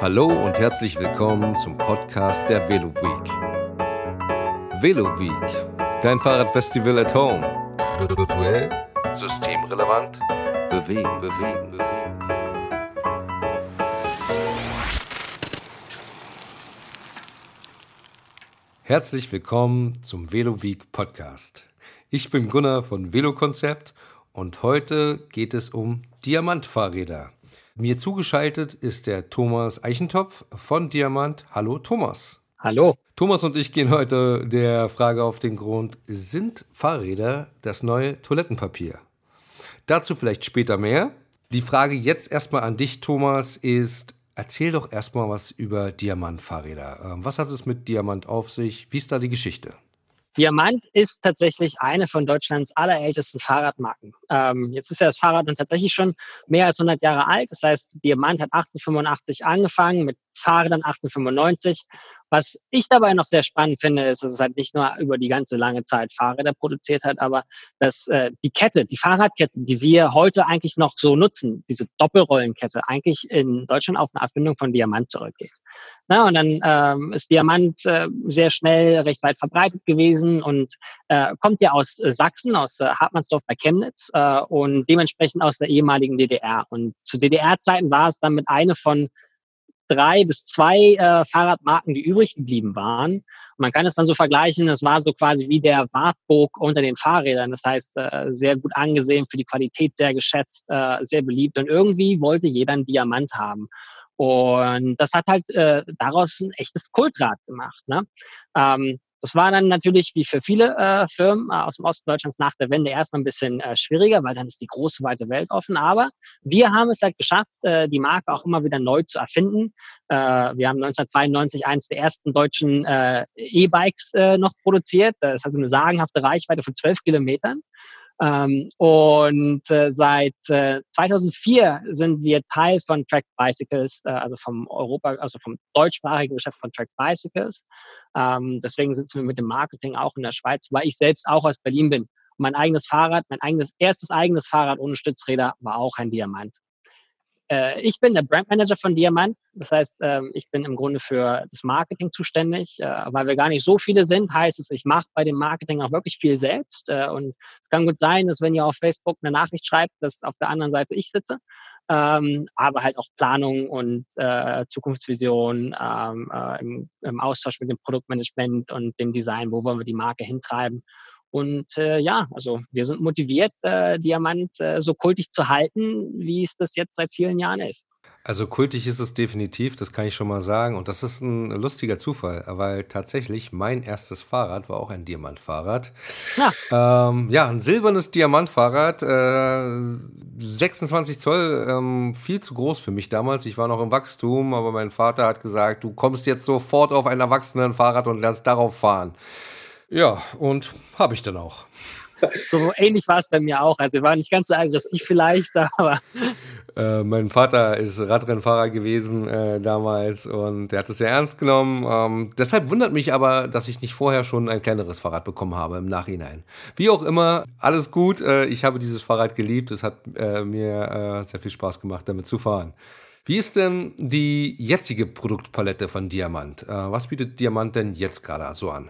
Hallo und herzlich willkommen zum Podcast der Velo Week. Velo Week, dein Fahrradfestival at home. Virtuell, systemrelevant, bewegen, bewegen, bewegen. Herzlich willkommen zum Velo Week Podcast. Ich bin Gunnar von Velo Konzept und heute geht es um Diamantfahrräder. Mir zugeschaltet ist der Thomas Eichentopf von Diamant. Hallo Thomas. Hallo. Thomas und ich gehen heute der Frage auf den Grund, sind Fahrräder das neue Toilettenpapier? Dazu vielleicht später mehr. Die Frage jetzt erstmal an dich, Thomas, ist, erzähl doch erstmal was über Diamant-Fahrräder. Ähm, was hat es mit Diamant auf sich? Wie ist da die Geschichte? Diamant ist tatsächlich eine von Deutschlands allerältesten Fahrradmarken. Ähm, jetzt ist ja das Fahrrad nun tatsächlich schon mehr als 100 Jahre alt. Das heißt, Diamant hat 1885 angefangen mit Fahrrädern 1895 was ich dabei noch sehr spannend finde, ist, dass es halt nicht nur über die ganze lange Zeit Fahrräder produziert hat, aber dass äh, die Kette, die Fahrradkette, die wir heute eigentlich noch so nutzen, diese Doppelrollenkette, eigentlich in Deutschland auf eine Erfindung von Diamant zurückgeht. Na, und dann ähm, ist Diamant äh, sehr schnell recht weit verbreitet gewesen und äh, kommt ja aus äh, Sachsen, aus äh, Hartmannsdorf bei Chemnitz äh, und dementsprechend aus der ehemaligen DDR. Und zu DDR-Zeiten war es damit eine von drei bis zwei äh, Fahrradmarken, die übrig geblieben waren. Und man kann es dann so vergleichen, das war so quasi wie der Wartburg unter den Fahrrädern. Das heißt, äh, sehr gut angesehen, für die Qualität sehr geschätzt, äh, sehr beliebt. Und irgendwie wollte jeder einen Diamant haben. Und das hat halt äh, daraus ein echtes Kultrad gemacht. Ne? Ähm, das war dann natürlich wie für viele äh, Firmen äh, aus dem Osten Deutschlands nach der Wende erstmal ein bisschen äh, schwieriger, weil dann ist die große weite Welt offen. Aber wir haben es halt geschafft, äh, die Marke auch immer wieder neu zu erfinden. Äh, wir haben 1992 eines der ersten deutschen äh, E-Bikes äh, noch produziert. Das hat eine sagenhafte Reichweite von 12 Kilometern. Ähm, und äh, seit äh, 2004 sind wir Teil von Track Bicycles, äh, also vom Europa, also vom deutschsprachigen Geschäft von Track Bicycles. Ähm, deswegen sitzen wir mit dem Marketing auch in der Schweiz, weil ich selbst auch aus Berlin bin. Mein eigenes Fahrrad, mein eigenes erstes eigenes Fahrrad ohne Stützräder war auch ein Diamant. Äh, ich bin der Brandmanager von Diamant. Das heißt, ähm, ich bin im Grunde für das Marketing zuständig. Äh, weil wir gar nicht so viele sind, heißt es, ich mache bei dem Marketing auch wirklich viel selbst. Äh, und es kann gut sein, dass wenn ihr auf Facebook eine Nachricht schreibt, dass auf der anderen Seite ich sitze. Ähm, aber halt auch Planung und äh, Zukunftsvision ähm, äh, im, im Austausch mit dem Produktmanagement und dem Design, wo wollen wir die Marke hintreiben und äh, ja, also wir sind motiviert, äh, Diamant äh, so kultig zu halten, wie es das jetzt seit vielen Jahren ist. Also kultig ist es definitiv, das kann ich schon mal sagen. Und das ist ein lustiger Zufall, weil tatsächlich mein erstes Fahrrad war auch ein Diamantfahrrad. Ja, ähm, ja ein silbernes Diamantfahrrad, äh, 26 Zoll, ähm, viel zu groß für mich damals. Ich war noch im Wachstum, aber mein Vater hat gesagt, du kommst jetzt sofort auf ein Erwachsenenfahrrad und lernst darauf fahren. Ja, und habe ich dann auch. So ähnlich war es bei mir auch. Also, wir waren nicht ganz so aggressiv vielleicht, aber. Äh, mein Vater ist Radrennfahrer gewesen äh, damals und er hat es sehr ernst genommen. Ähm, deshalb wundert mich aber, dass ich nicht vorher schon ein kleineres Fahrrad bekommen habe im Nachhinein. Wie auch immer, alles gut. Äh, ich habe dieses Fahrrad geliebt. Es hat äh, mir äh, sehr viel Spaß gemacht, damit zu fahren. Wie ist denn die jetzige Produktpalette von Diamant? Äh, was bietet Diamant denn jetzt gerade so an?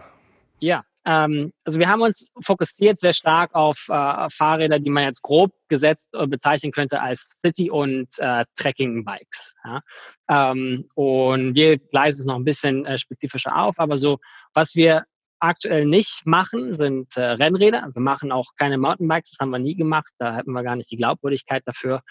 Ja, ähm, also wir haben uns fokussiert sehr stark auf äh, Fahrräder, die man jetzt grob gesetzt äh, bezeichnen könnte als City- und äh, Trekking-Bikes. Ja? Ähm, und wir gleisen es noch ein bisschen äh, spezifischer auf, aber so, was wir aktuell nicht machen, sind äh, Rennräder. Wir machen auch keine Mountainbikes, das haben wir nie gemacht. Da hätten wir gar nicht die Glaubwürdigkeit dafür.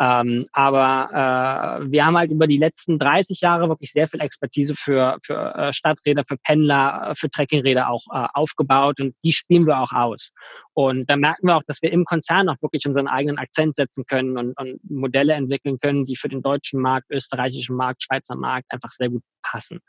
Ähm, aber äh, wir haben halt über die letzten 30 Jahre wirklich sehr viel Expertise für, für äh, Stadträder, für Pendler, äh, für Trekkingräder auch äh, aufgebaut und die spielen wir auch aus. Und da merken wir auch, dass wir im Konzern auch wirklich unseren eigenen Akzent setzen können und, und Modelle entwickeln können, die für den deutschen Markt, österreichischen Markt, Schweizer Markt einfach sehr gut passen.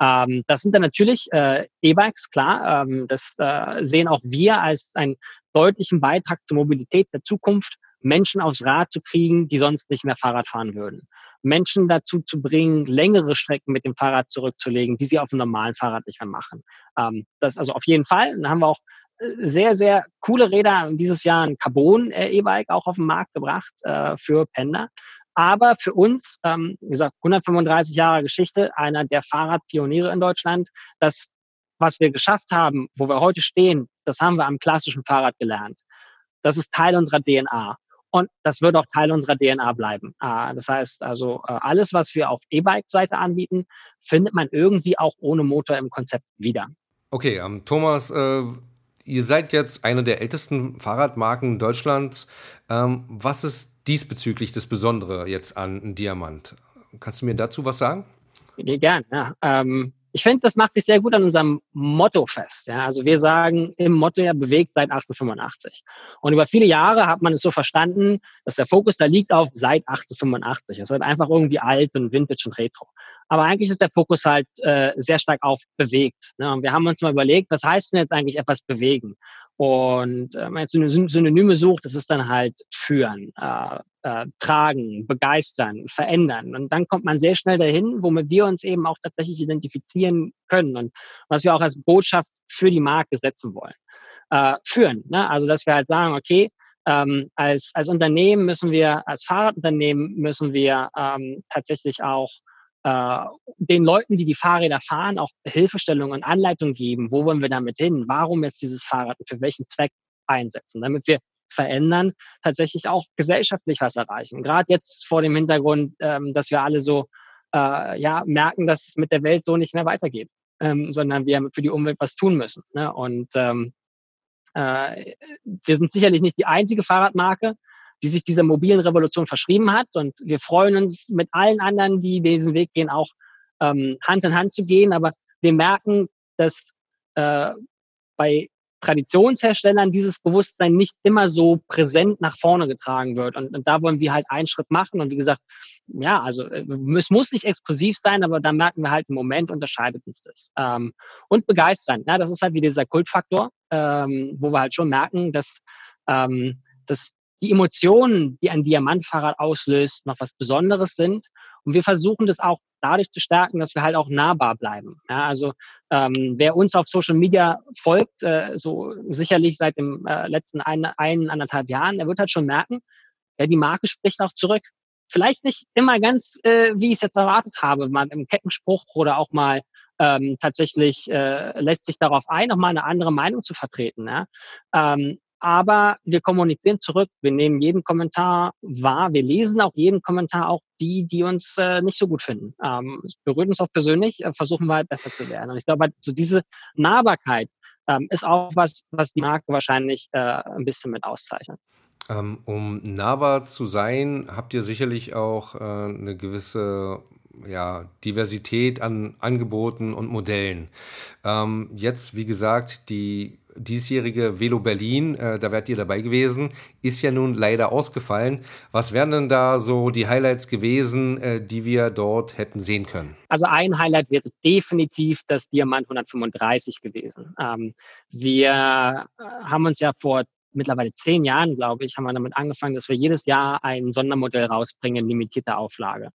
Ähm, das sind dann natürlich äh, E-Bikes, klar. Ähm, das äh, sehen auch wir als einen deutlichen Beitrag zur Mobilität der Zukunft Menschen aufs Rad zu kriegen, die sonst nicht mehr Fahrrad fahren würden. Menschen dazu zu bringen, längere Strecken mit dem Fahrrad zurückzulegen, die sie auf dem normalen Fahrrad nicht mehr machen. Ähm, das also auf jeden Fall. Dann haben wir auch äh, sehr, sehr coole Räder. Dieses Jahr ein Carbon-E-Bike auch auf den Markt gebracht äh, für Pender. aber für uns, ähm, wie gesagt, 135 Jahre Geschichte, einer der Fahrradpioniere in Deutschland, das, was wir geschafft haben, wo wir heute stehen, das haben wir am klassischen Fahrrad gelernt. Das ist Teil unserer DNA. Und das wird auch Teil unserer DNA bleiben. Äh, das heißt also, äh, alles, was wir auf E-Bike-Seite anbieten, findet man irgendwie auch ohne Motor im Konzept wieder. Okay, ähm, Thomas, äh, ihr seid jetzt eine der ältesten Fahrradmarken Deutschlands. Ähm, was ist diesbezüglich das Besondere jetzt an Diamant? Kannst du mir dazu was sagen? Ja, gern, ja. Ähm, ich finde, das macht sich sehr gut an unserem Motto fest. Ja, also wir sagen im Motto ja bewegt seit 1885. Und über viele Jahre hat man es so verstanden, dass der Fokus da liegt auf seit 1885. Es wird einfach irgendwie alt und vintage und retro. Aber eigentlich ist der Fokus halt äh, sehr stark auf bewegt. Ne? Und wir haben uns mal überlegt, was heißt denn jetzt eigentlich etwas bewegen? Und äh, wenn man jetzt Synonyme sucht, das ist dann halt führen, äh, äh, tragen, begeistern, verändern. Und dann kommt man sehr schnell dahin, womit wir uns eben auch tatsächlich identifizieren können und was wir auch als Botschaft für die Marke setzen wollen. Äh, führen. Ne? Also dass wir halt sagen, okay, ähm, als, als Unternehmen müssen wir, als Fahrradunternehmen müssen wir ähm, tatsächlich auch äh, den Leuten, die die Fahrräder fahren, auch Hilfestellungen und Anleitungen geben. Wo wollen wir damit hin? Warum jetzt dieses Fahrrad und für welchen Zweck einsetzen? Damit wir verändern, tatsächlich auch gesellschaftlich was erreichen. Gerade jetzt vor dem Hintergrund, ähm, dass wir alle so äh, ja, merken, dass es mit der Welt so nicht mehr weitergeht, ähm, sondern wir für die Umwelt was tun müssen. Ne? Und ähm, äh, wir sind sicherlich nicht die einzige Fahrradmarke, die sich dieser mobilen Revolution verschrieben hat. Und wir freuen uns mit allen anderen, die diesen Weg gehen, auch ähm, Hand in Hand zu gehen. Aber wir merken, dass äh, bei Traditionsherstellern dieses Bewusstsein nicht immer so präsent nach vorne getragen wird. Und, und, da wollen wir halt einen Schritt machen. Und wie gesagt, ja, also äh, es muss nicht exklusiv sein, aber da merken wir halt im Moment unterscheidet uns das. Ähm, und begeistern. Ja, das ist halt wie dieser Kultfaktor, ähm, wo wir halt schon merken, dass, ähm, dass die Emotionen, die ein Diamantfahrrad auslöst, noch was Besonderes sind. Und wir versuchen das auch dadurch zu stärken, dass wir halt auch nahbar bleiben. Ja, also ähm, wer uns auf Social Media folgt, äh, so sicherlich seit dem äh, letzten ein, ein, anderthalb Jahren, der wird halt schon merken, ja, die Marke spricht auch zurück. Vielleicht nicht immer ganz, äh, wie ich es jetzt erwartet habe, mal im Kettenspruch oder auch mal ähm, tatsächlich äh, lässt sich darauf ein, noch mal eine andere Meinung zu vertreten. Ja? Ähm, aber wir kommunizieren zurück. Wir nehmen jeden Kommentar wahr. Wir lesen auch jeden Kommentar, auch die, die uns äh, nicht so gut finden. Ähm, es berührt uns auch persönlich, äh, versuchen wir halt besser zu werden. Und ich glaube, so diese Nahbarkeit ähm, ist auch was, was die Marke wahrscheinlich äh, ein bisschen mit auszeichnet. Ähm, um nahbar zu sein, habt ihr sicherlich auch äh, eine gewisse ja, Diversität an Angeboten und Modellen. Ähm, jetzt, wie gesagt, die diesjährige Velo Berlin, äh, da wärt ihr dabei gewesen, ist ja nun leider ausgefallen. Was wären denn da so die Highlights gewesen, äh, die wir dort hätten sehen können? Also ein Highlight wäre definitiv das Diamant 135 gewesen. Ähm, wir äh, haben uns ja vor mittlerweile zehn Jahren, glaube ich, haben wir damit angefangen, dass wir jedes Jahr ein Sondermodell rausbringen, limitierte Auflage.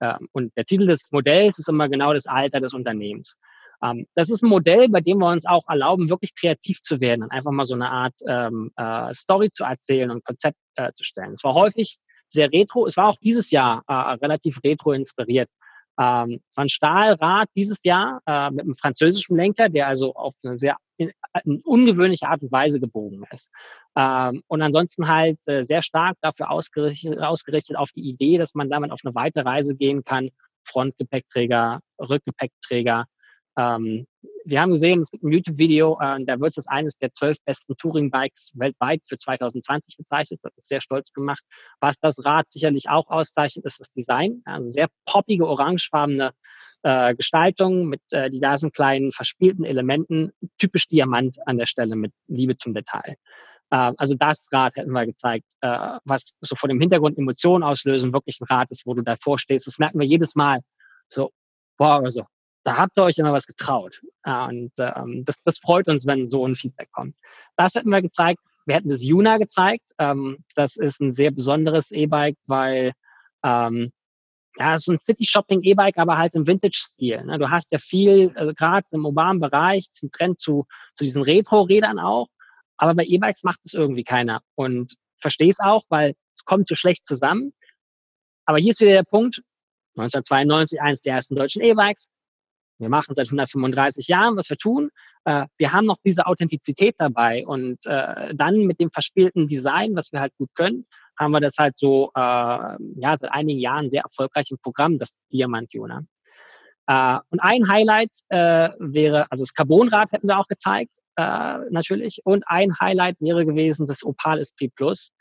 Ähm, und der Titel des Modells ist immer genau das Alter des Unternehmens. Ähm, das ist ein Modell, bei dem wir uns auch erlauben, wirklich kreativ zu werden und einfach mal so eine Art ähm, äh, Story zu erzählen und Konzept äh, zu stellen. Es war häufig sehr retro. Es war auch dieses Jahr äh, relativ retro inspiriert. Ähm, es war ein Stahlrad dieses Jahr äh, mit einem französischen Lenker, der also auf eine sehr in, ungewöhnliche Art und Weise gebogen ist. Ähm, und ansonsten halt äh, sehr stark dafür ausgerichtet, ausgerichtet auf die Idee, dass man damit auf eine weite Reise gehen kann. Frontgepäckträger, Rückgepäckträger, ähm, wir haben gesehen, es gibt ein YouTube-Video, äh, da wird es eines der zwölf besten Touring-Bikes weltweit für 2020 bezeichnet. Das ist sehr stolz gemacht. Was das Rad sicherlich auch auszeichnet, ist das Design. Also sehr poppige, orangefarbene äh, Gestaltung mit äh, diversen kleinen verspielten Elementen. Typisch Diamant an der Stelle mit Liebe zum Detail. Äh, also das Rad hätten wir gezeigt, äh, was so vor dem Hintergrund Emotionen auslösen, wirklich ein Rad ist, wo du davor stehst. Das merken wir jedes Mal. So, wow, also da habt ihr euch immer was getraut. Und ähm, das, das freut uns, wenn so ein Feedback kommt. Das hätten wir gezeigt. Wir hätten das Juna gezeigt. Ähm, das ist ein sehr besonderes E-Bike, weil ähm, ja, es ist ein City-Shopping-E-Bike, aber halt im Vintage-Stil. Ne? Du hast ja viel, also gerade im urbanen Bereich, ein Trend zu, zu diesen Retro-Rädern auch. Aber bei E-Bikes macht es irgendwie keiner. Und verstehe es auch, weil es kommt so schlecht zusammen. Aber hier ist wieder der Punkt, 1992 eines der ersten deutschen E-Bikes. Wir machen seit 135 Jahren, was wir tun. Äh, wir haben noch diese Authentizität dabei und äh, dann mit dem verspielten Design, was wir halt gut können, haben wir das halt so äh, ja seit einigen Jahren sehr erfolgreich im Programm, das Diamant Juna. Äh, und ein Highlight äh, wäre, also das Carbonrad hätten wir auch gezeigt, äh, natürlich. Und ein Highlight wäre gewesen das Opal Esprit Plus.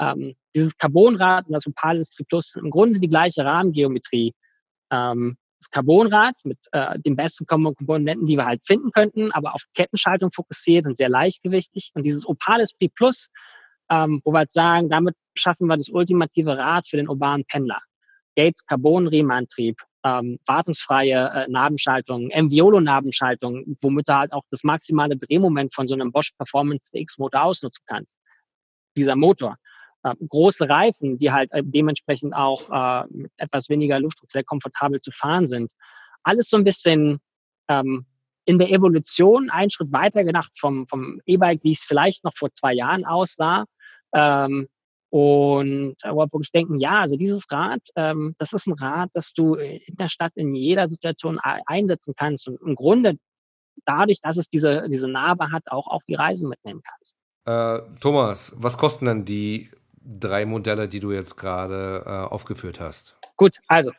Ähm, dieses Carbonrad und das Opal Esprit Plus sind im Grunde die gleiche Rahmengeometrie. Ähm, das Carbonrad mit äh, den besten Komponenten, die wir halt finden könnten, aber auf Kettenschaltung fokussiert und sehr leichtgewichtig. Und dieses Opal Esprit Plus, ähm, wo wir halt sagen, damit schaffen wir das ultimative Rad für den urbanen Pendler. Gates Carbon-Riemenantrieb, ähm, wartungsfreie äh, Nabenschaltung, MViolo-Nabenschaltung, womit du halt auch das maximale Drehmoment von so einem Bosch Performance X-Motor ausnutzen kannst. Dieser Motor. Äh, große Reifen, die halt äh, dementsprechend auch äh, mit etwas weniger Luftdruck sehr komfortabel zu fahren sind. Alles so ein bisschen ähm, in der Evolution einen Schritt weiter gedacht vom, vom E-Bike, wie es vielleicht noch vor zwei Jahren aussah. Ähm, und äh, wo ich denken, ja, also dieses Rad, ähm, das ist ein Rad, das du in der Stadt in jeder Situation einsetzen kannst und im Grunde dadurch, dass es diese, diese Narbe hat, auch auf die Reise mitnehmen kannst. Äh, Thomas, was kosten denn die drei Modelle, die du jetzt gerade äh, aufgeführt hast? Gut, also,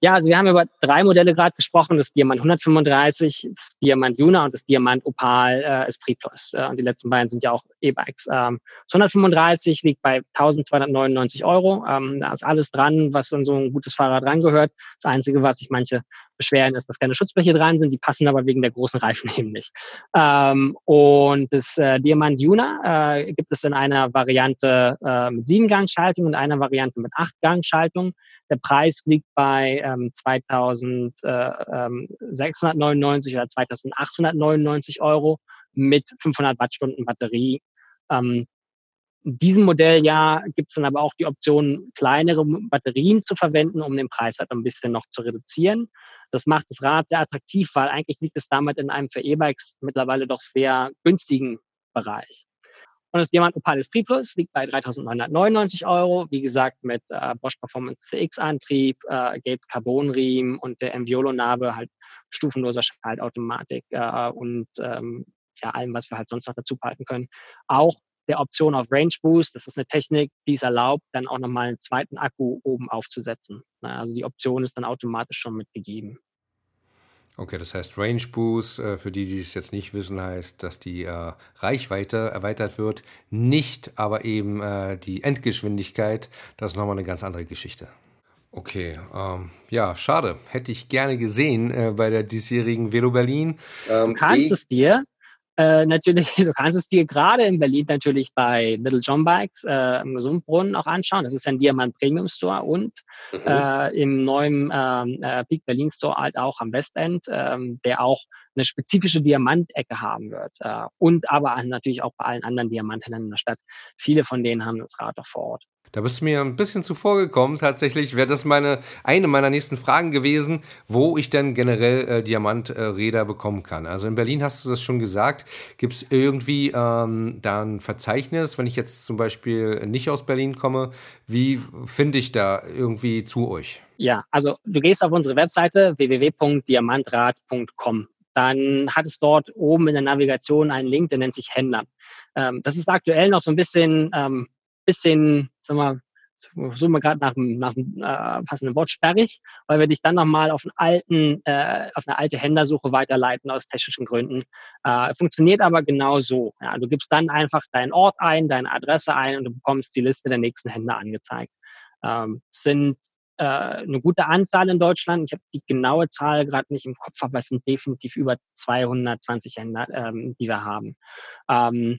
ja, also wir haben über drei Modelle gerade gesprochen, das Diamant 135, das Diamant Juna und das Diamant Opal äh, Esprit Plus. Äh, und die letzten beiden sind ja auch E-Bikes. Ähm, 135 liegt bei 1299 Euro. Ähm, da ist alles dran, was an so ein gutes Fahrrad rangehört. Das Einzige, was sich manche beschweren, ist, dass keine Schutzbleche dran sind. Die passen aber wegen der großen Reifen eben nicht. Ähm, und das äh, Diamant Juna äh, gibt es in einer Variante äh, mit sieben Gangschaltung und einer Variante mit acht Gangschaltung. Der Preis liegt bei ähm, 2699 oder 2899 Euro mit 500 Wattstunden Batterie. Ähm, in diesem Modelljahr gibt es dann aber auch die Option, kleinere Batterien zu verwenden, um den Preis halt ein bisschen noch zu reduzieren. Das macht das Rad sehr attraktiv, weil eigentlich liegt es damit in einem für E-Bikes mittlerweile doch sehr günstigen Bereich. Und das Diamant Opal Esprit Plus liegt bei 3.999 Euro. Wie gesagt, mit äh, Bosch Performance CX Antrieb, äh, Gates Carbon Riemen und der Enviolo Narbe halt stufenloser Schaltautomatik äh, und ähm, ja, allem, was wir halt sonst noch dazu behalten können. Auch der Option auf Range Boost. Das ist eine Technik, die es erlaubt, dann auch nochmal einen zweiten Akku oben aufzusetzen. Also die Option ist dann automatisch schon mitgegeben. Okay, das heißt Range Boost, äh, für die, die es jetzt nicht wissen, heißt, dass die äh, Reichweite erweitert wird, nicht aber eben äh, die Endgeschwindigkeit. Das ist nochmal eine ganz andere Geschichte. Okay, ähm, ja, schade. Hätte ich gerne gesehen äh, bei der diesjährigen Velo Berlin. Ähm, du kannst es dir äh, natürlich, du kannst es dir gerade in Berlin natürlich bei Little John Bikes äh, im Gesundbrunnen auch anschauen. Das ist ein Diamant Premium Store und mhm. äh, im neuen ähm, äh, Peak Berlin Store halt auch am Westend, ähm, der auch eine spezifische Diamantecke haben wird. Äh, und aber natürlich auch bei allen anderen Diamanthändlern in der Stadt. Viele von denen haben das Rad auch vor Ort. Da bist du mir ein bisschen zuvor gekommen. Tatsächlich wäre das meine, eine meiner nächsten Fragen gewesen, wo ich denn generell äh, Diamanträder äh, bekommen kann. Also in Berlin hast du das schon gesagt. Gibt es irgendwie ähm, da ein Verzeichnis, wenn ich jetzt zum Beispiel nicht aus Berlin komme? Wie finde ich da irgendwie zu euch? Ja, also du gehst auf unsere Webseite www.diamantrad.com. Dann hat es dort oben in der Navigation einen Link, der nennt sich Händler. Ähm, das ist aktuell noch so ein bisschen ähm, bisschen, sag mal, suchen wir gerade nach, nach einem äh, passenden Wort sperrig, weil wir dich dann nochmal auf einen alten, äh, auf eine alte Händlersuche weiterleiten aus technischen Gründen. Äh, funktioniert aber genau so. Ja, du gibst dann einfach deinen Ort ein, deine Adresse ein und du bekommst die Liste der nächsten Händler angezeigt. Ähm, sind äh, eine gute Anzahl in Deutschland. Ich habe die genaue Zahl gerade nicht im Kopf, aber es sind definitiv über 220 Händler, ähm, die wir haben. Ähm,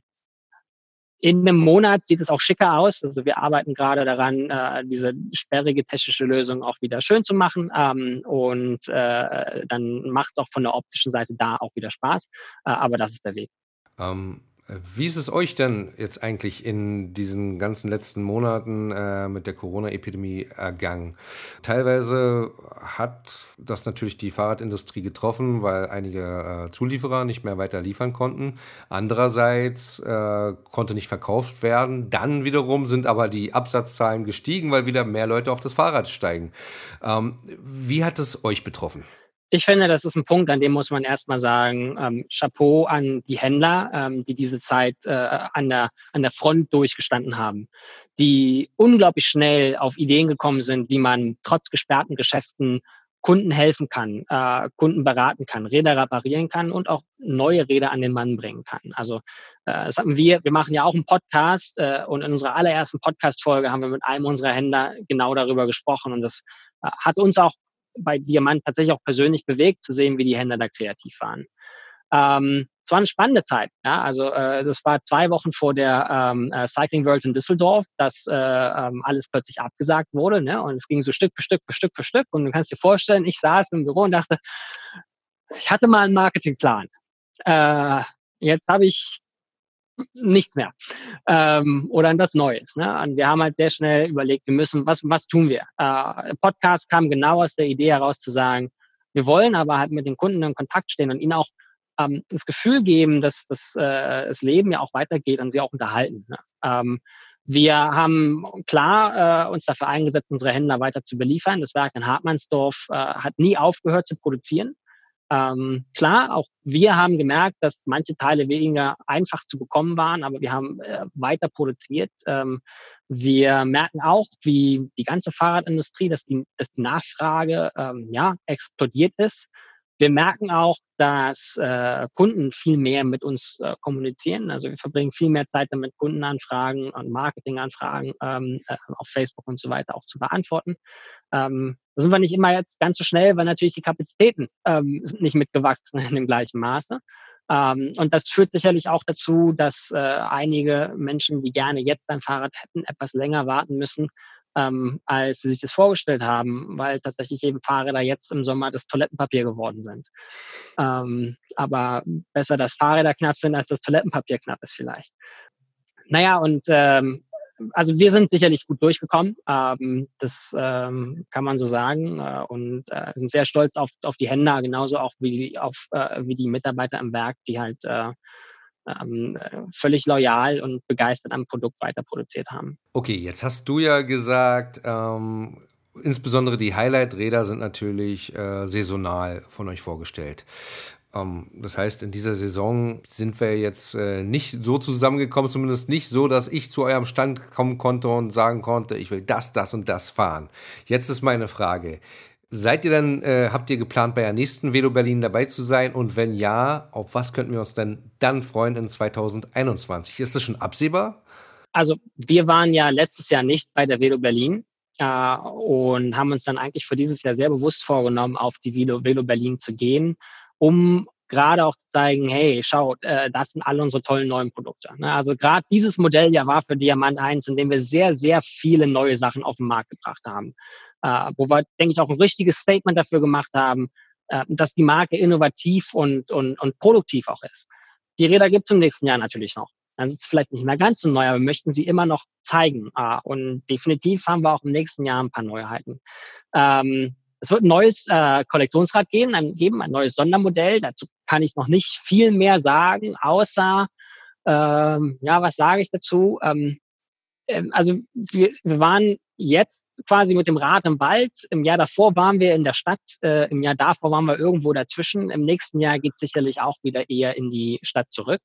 in einem Monat sieht es auch schicker aus. Also wir arbeiten gerade daran, äh, diese sperrige technische Lösung auch wieder schön zu machen. Ähm, und äh, dann macht es auch von der optischen Seite da auch wieder Spaß. Äh, aber das ist der Weg. Ähm, Wie ist es euch denn jetzt eigentlich in diesen ganzen letzten Monaten äh, mit der Corona-Epidemie ergangen? Teilweise hat das natürlich die Fahrradindustrie getroffen, weil einige äh, Zulieferer nicht mehr weiter liefern konnten. Andererseits äh, konnte nicht verkauft werden. Dann wiederum sind aber die Absatzzahlen gestiegen, weil wieder mehr Leute auf das Fahrrad steigen. Ähm, wie hat es euch betroffen? Ich finde, das ist ein Punkt, an dem muss man erstmal sagen, ähm, Chapeau an die Händler, ähm, die diese Zeit äh, an, der, an der Front durchgestanden haben, die unglaublich schnell auf Ideen gekommen sind, wie man trotz gesperrten Geschäften Kunden helfen kann, äh, Kunden beraten kann, Räder reparieren kann und auch neue Räder an den Mann bringen kann. Also äh, das hatten wir, wir machen ja auch einen Podcast äh, und in unserer allerersten Podcast-Folge haben wir mit einem unserer Händler genau darüber gesprochen und das äh, hat uns auch bei Diamant tatsächlich auch persönlich bewegt, zu sehen, wie die Händler da kreativ waren. Ähm, es war eine spannende Zeit. Ja? Also äh, das war zwei Wochen vor der ähm, äh, Cycling World in Düsseldorf, dass äh, ähm, alles plötzlich abgesagt wurde. Ne? Und es ging so Stück für Stück für Stück für Stück. Und du kannst dir vorstellen, ich saß im Büro und dachte, ich hatte mal einen Marketingplan. Äh, jetzt habe ich nichts mehr ähm, oder etwas Neues. Ne? Und wir haben halt sehr schnell überlegt, wir müssen, was, was tun wir? Äh, Podcast kam genau aus der Idee heraus zu sagen, wir wollen aber halt mit den Kunden in Kontakt stehen und ihnen auch ähm, das Gefühl geben, dass, dass äh, das Leben ja auch weitergeht und sie auch unterhalten. Ne? Ähm, wir haben klar äh, uns dafür eingesetzt, unsere Händler weiter zu beliefern. Das Werk in Hartmannsdorf äh, hat nie aufgehört zu produzieren. Ähm, klar, auch wir haben gemerkt, dass manche Teile weniger einfach zu bekommen waren, aber wir haben äh, weiter produziert. Ähm, wir merken auch, wie die ganze Fahrradindustrie, dass die, dass die Nachfrage ähm, ja explodiert ist. Wir merken auch, dass äh, Kunden viel mehr mit uns äh, kommunizieren. Also wir verbringen viel mehr Zeit damit, Kundenanfragen und Marketinganfragen ähm, äh, auf Facebook und so weiter auch zu beantworten. Ähm, da sind wir nicht immer jetzt ganz so schnell, weil natürlich die Kapazitäten ähm, sind nicht mitgewachsen in dem gleichen Maße. Ähm, und das führt sicherlich auch dazu, dass äh, einige Menschen, die gerne jetzt ein Fahrrad hätten, etwas länger warten müssen, ähm, als sie sich das vorgestellt haben, weil tatsächlich eben Fahrräder jetzt im Sommer das Toilettenpapier geworden sind. Ähm, aber besser, dass Fahrräder knapp sind, als das Toilettenpapier knapp ist vielleicht. Naja, und ähm, also wir sind sicherlich gut durchgekommen, ähm, das ähm, kann man so sagen äh, und äh, sind sehr stolz auf, auf die Händler, genauso auch wie, auf, äh, wie die Mitarbeiter im Werk, die halt äh, ähm, völlig loyal und begeistert am Produkt weiter produziert haben. Okay, jetzt hast du ja gesagt, ähm, insbesondere die Highlight-Räder sind natürlich äh, saisonal von euch vorgestellt. Ähm, das heißt, in dieser Saison sind wir jetzt äh, nicht so zusammengekommen, zumindest nicht so, dass ich zu eurem Stand kommen konnte und sagen konnte, ich will das, das und das fahren. Jetzt ist meine Frage. Seid ihr dann, äh, habt ihr geplant, bei der nächsten Velo Berlin dabei zu sein? Und wenn ja, auf was könnten wir uns denn dann freuen in 2021? Ist das schon absehbar? Also, wir waren ja letztes Jahr nicht bei der Velo Berlin äh, und haben uns dann eigentlich für dieses Jahr sehr bewusst vorgenommen, auf die Velo, Velo Berlin zu gehen, um gerade auch zu zeigen, hey, schaut, äh, das sind alle unsere tollen neuen Produkte. Ne? Also gerade dieses Modell ja war für Diamant 1, in dem wir sehr, sehr viele neue Sachen auf den Markt gebracht haben äh, wo wir, denke ich, auch ein richtiges Statement dafür gemacht haben, äh, dass die Marke innovativ und, und, und produktiv auch ist. Die Räder gibt es im nächsten Jahr natürlich noch. Dann sind es vielleicht nicht mehr ganz so neu, aber wir möchten sie immer noch zeigen. Äh, und definitiv haben wir auch im nächsten Jahr ein paar Neuheiten. Ähm, es wird ein neues äh, Kollektionsrad geben, ein neues Sondermodell. Dazu kann ich noch nicht viel mehr sagen, außer, ähm, ja, was sage ich dazu? Ähm, ähm also wir, wir waren jetzt quasi mit dem Rad im Wald. Im Jahr davor waren wir in der Stadt, äh, im Jahr davor waren wir irgendwo dazwischen. Im nächsten Jahr geht sicherlich auch wieder eher in die Stadt zurück.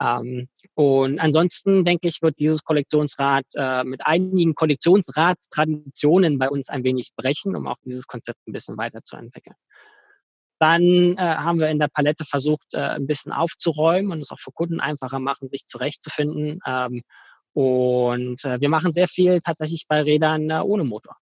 Ähm, und ansonsten denke ich, wird dieses Kollektionsrad äh, mit einigen Kollektionsradstraditionen bei uns ein wenig brechen, um auch dieses Konzept ein bisschen weiterzuentwickeln. Dann äh, haben wir in der Palette versucht, äh, ein bisschen aufzuräumen und es auch für Kunden einfacher machen, sich zurechtzufinden. Ähm, und äh, wir machen sehr viel tatsächlich bei Rädern äh, ohne Motor.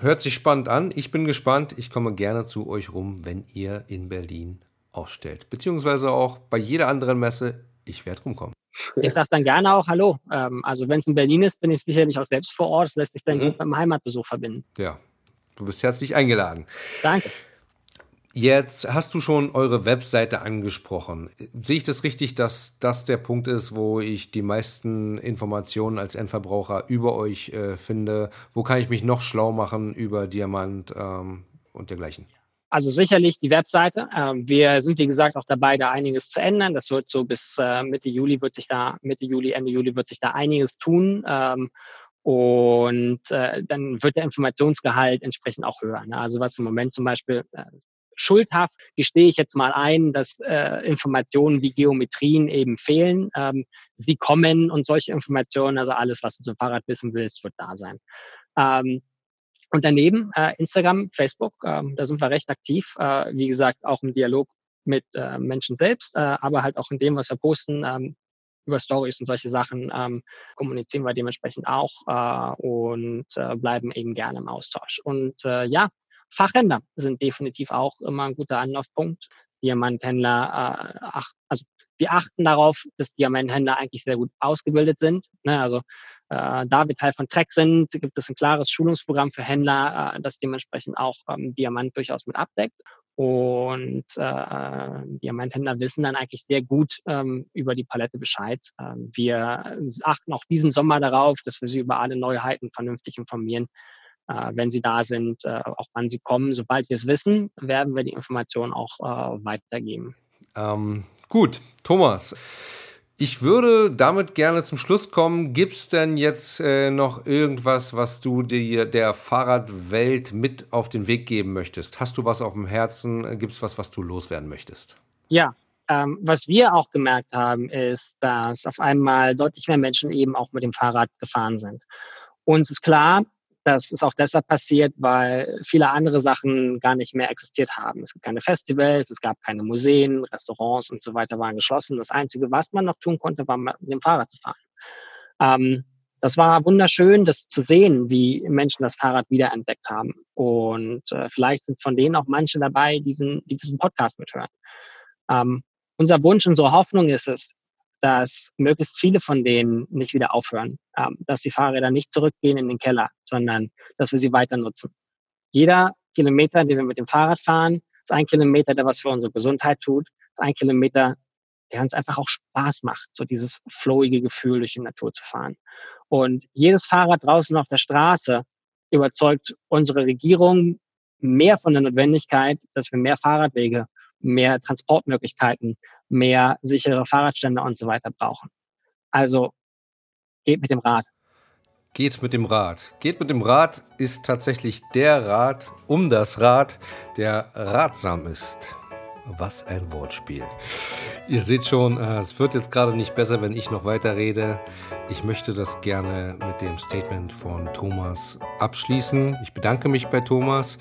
Hört sich spannend an. Ich bin gespannt. Ich komme gerne zu euch rum, wenn ihr in Berlin ausstellt. Beziehungsweise auch bei jeder anderen Messe. Ich werde rumkommen. Ich sage dann gerne auch Hallo. Ähm, also wenn es in Berlin ist, bin ich sicherlich auch selbst vor Ort. Das lässt sich dann mhm. gut mit dem Heimatbesuch verbinden. Ja, du bist herzlich eingeladen. Danke. Jetzt hast du schon eure Webseite angesprochen. Sehe ich das richtig, dass das der Punkt ist, wo ich die meisten Informationen als Endverbraucher über euch äh, finde? Wo kann ich mich noch schlau machen über Diamant ähm, und dergleichen? Also sicherlich die Webseite. Ähm, wir sind, wie gesagt, auch dabei, da einiges zu ändern. Das wird so bis äh, Mitte Juli wird sich da, Mitte Juli, Ende Juli wird sich da einiges tun. Ähm, und äh, dann wird der Informationsgehalt entsprechend auch höher. Ne? Also was im Moment zum Beispiel äh, schuldhaft gestehe ich jetzt mal ein, dass äh, Informationen wie Geometrien eben fehlen. Ähm, sie kommen und solche Informationen, also alles, was du zum Fahrrad wissen willst, wird da sein. Ähm, und daneben äh, Instagram, Facebook, äh, da sind wir recht aktiv. Äh, wie gesagt, auch im Dialog mit äh, Menschen selbst, äh, aber halt auch in dem, was wir posten, ähm, über Stories und solche Sachen ähm, kommunizieren wir dementsprechend auch äh, und äh, bleiben eben gerne im Austausch. Und äh, ja, Fachhändler sind definitiv auch immer ein guter Anlaufpunkt. Diamanthändler, äh, ach, also wir achten darauf, dass Diamanthändler eigentlich sehr gut ausgebildet sind. Ne? Also äh, da wir Teil von Track sind, gibt es ein klares Schulungsprogramm für Händler, äh, das dementsprechend auch ähm, Diamant durchaus mit abdeckt. Und äh, Diamanthändler wissen dann eigentlich sehr gut ähm, über die Palette Bescheid. Ähm, wir achten auch diesen Sommer darauf, dass wir sie über alle Neuheiten vernünftig informieren, wenn sie da sind, äh, auch wann sie kommen. Sobald wir es wissen, werden wir die Informationen auch äh, weitergeben. Ähm, gut, Thomas. Ich würde damit gerne zum Schluss kommen. Gibt es denn jetzt äh, noch irgendwas, was du dir der Fahrradwelt mit auf den Weg geben möchtest? Hast du was auf dem Herzen? Gibt es was, was du loswerden möchtest? Ja, ähm, was wir auch gemerkt haben, ist, dass auf einmal deutlich mehr Menschen eben auch mit dem Fahrrad gefahren sind. Uns ist klar, das ist auch deshalb passiert, weil viele andere Sachen gar nicht mehr existiert haben. Es gibt keine Festivals, es gab keine Museen, Restaurants und so weiter waren geschlossen. Das Einzige, was man noch tun konnte, war mit dem Fahrrad zu fahren. Ähm, das war wunderschön, das zu sehen, wie Menschen das Fahrrad wiederentdeckt haben. Und äh, vielleicht sind von denen auch manche dabei, die diesen Podcast mithören. Ähm, unser Wunsch, unsere Hoffnung ist es, dass möglichst viele von denen nicht wieder aufhören, ähm, dass die Fahrräder nicht zurückgehen in den Keller, sondern dass wir sie weiter nutzen. Jeder Kilometer, den wir mit dem Fahrrad fahren, ist ein Kilometer, der was für unsere Gesundheit tut, ist ein Kilometer, der uns einfach auch Spaß macht, so dieses flowige Gefühl durch die Natur zu fahren. Und jedes Fahrrad draußen auf der Straße überzeugt unsere Regierung mehr von der Notwendigkeit, dass wir mehr Fahrradwege, mehr Transportmöglichkeiten, mehr sichere Fahrradstände und so weiter brauchen. Also geht mit dem Rad. Geht mit dem Rad. Geht mit dem Rad ist tatsächlich der Rad um das Rad, der ratsam ist. Was ein Wortspiel. Ihr seht schon, äh, es wird jetzt gerade nicht besser, wenn ich noch weiter rede. Ich möchte das gerne mit dem Statement von Thomas abschließen. Ich bedanke mich bei Thomas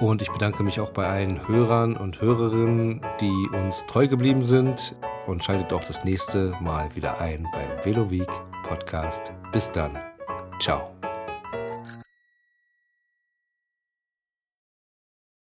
und ich bedanke mich auch bei allen Hörern und Hörerinnen, die uns treu geblieben sind. Und schaltet auch das nächste Mal wieder ein beim VeloWeek Podcast. Bis dann. Ciao.